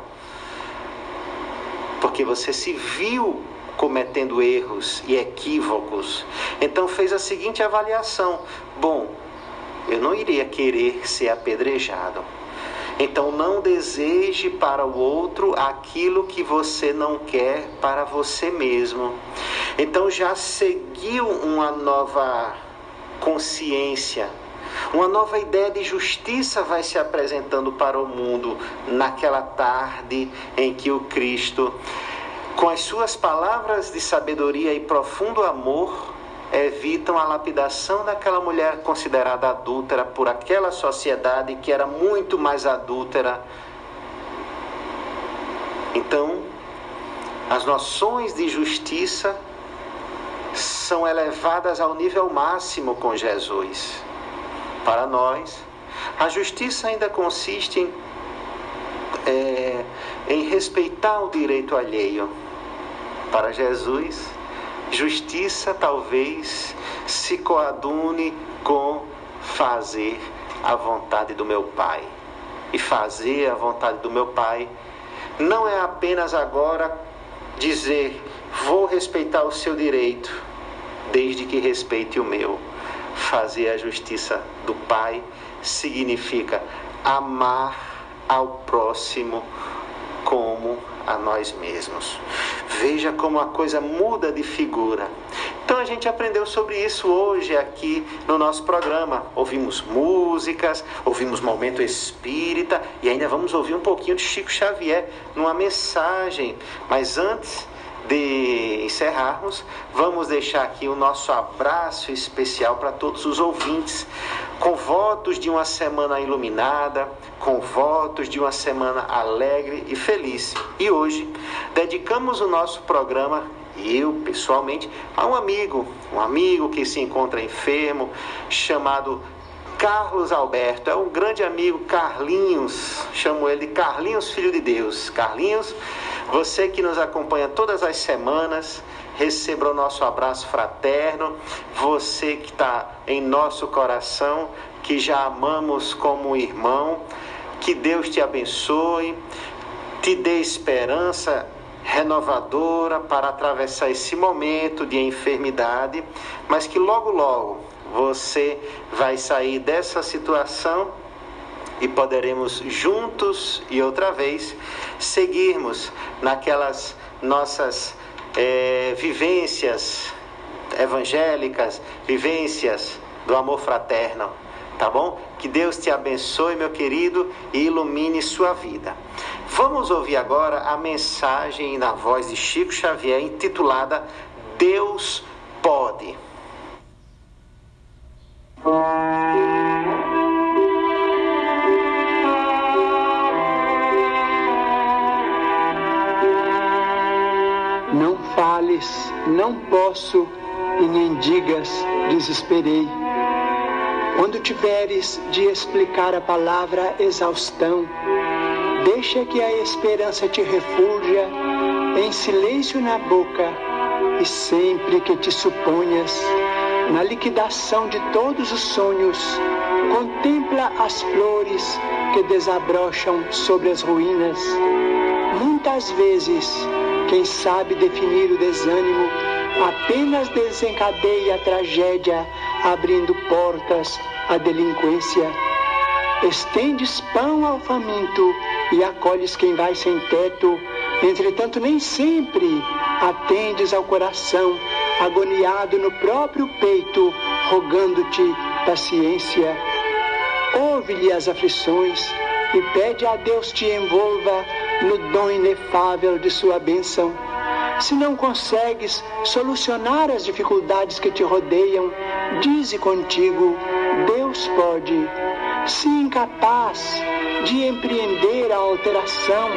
porque você se viu cometendo erros e equívocos. Então fez a seguinte avaliação: bom, eu não iria querer ser apedrejado. Então não deseje para o outro aquilo que você não quer para você mesmo. Então já seguiu uma nova consciência uma nova ideia de justiça vai se apresentando para o mundo naquela tarde em que o Cristo, com as suas palavras de sabedoria e profundo amor, evitam a lapidação daquela mulher considerada adúltera por aquela sociedade que era muito mais adúltera. Então, as noções de justiça são elevadas ao nível máximo com Jesus. Para nós, a justiça ainda consiste em, é, em respeitar o direito alheio. Para Jesus, justiça talvez se coadune com fazer a vontade do meu Pai. E fazer a vontade do meu Pai não é apenas agora dizer, vou respeitar o seu direito desde que respeite o meu. Fazer a justiça do Pai significa amar ao próximo como a nós mesmos. Veja como a coisa muda de figura. Então a gente aprendeu sobre isso hoje aqui no nosso programa. Ouvimos músicas, ouvimos momento espírita e ainda vamos ouvir um pouquinho de Chico Xavier numa mensagem. Mas antes de encerrarmos, vamos deixar aqui o nosso abraço especial para todos os ouvintes, com votos de uma semana iluminada, com votos de uma semana alegre e feliz. E hoje dedicamos o nosso programa eu pessoalmente a um amigo, um amigo que se encontra enfermo, chamado Carlos Alberto, é um grande amigo Carlinhos, chamo ele de Carlinhos Filho de Deus. Carlinhos, você que nos acompanha todas as semanas, receba o nosso abraço fraterno. Você que está em nosso coração, que já amamos como irmão, que Deus te abençoe, te dê esperança renovadora para atravessar esse momento de enfermidade, mas que logo, logo você vai sair dessa situação e poderemos juntos e outra vez seguirmos naquelas nossas é, vivências evangélicas, vivências do amor fraterno, tá bom? Que Deus te abençoe, meu querido, e ilumine sua vida. Vamos ouvir agora a mensagem na voz de Chico Xavier intitulada Deus pode. Não fales, não posso, e nem digas, desesperei. Quando tiveres de explicar a palavra exaustão, deixa que a esperança te refulja em silêncio na boca, e sempre que te suponhas na liquidação de todos os sonhos, contempla as flores que desabrocham sobre as ruínas. Muitas vezes, quem sabe definir o desânimo apenas desencadeia a tragédia, abrindo portas à delinquência. Estendes pão ao faminto e acolhes quem vai sem teto. Entretanto, nem sempre atendes ao coração agoniado no próprio peito, rogando-te paciência. Ouve-lhe as aflições e pede a Deus te envolva no dom inefável de sua bênção. Se não consegues solucionar as dificuldades que te rodeiam, dize contigo: Deus pode. Se incapaz de empreender a alteração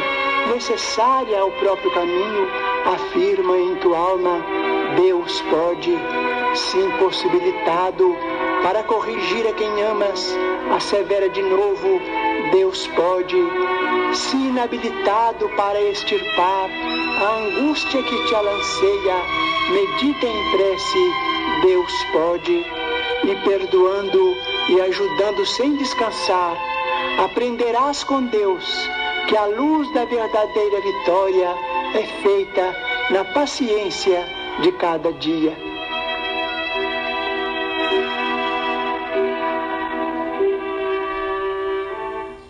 necessária ao próprio caminho, afirma em tua alma: Deus pode. Se impossibilitado para corrigir a quem amas, assevera de novo: Deus pode. Se inabilitado para extirpar a angústia que te alanceia, medita em prece: Deus pode. E perdoando e ajudando sem descansar, aprenderás com Deus que a luz da verdadeira vitória é feita na paciência de cada dia.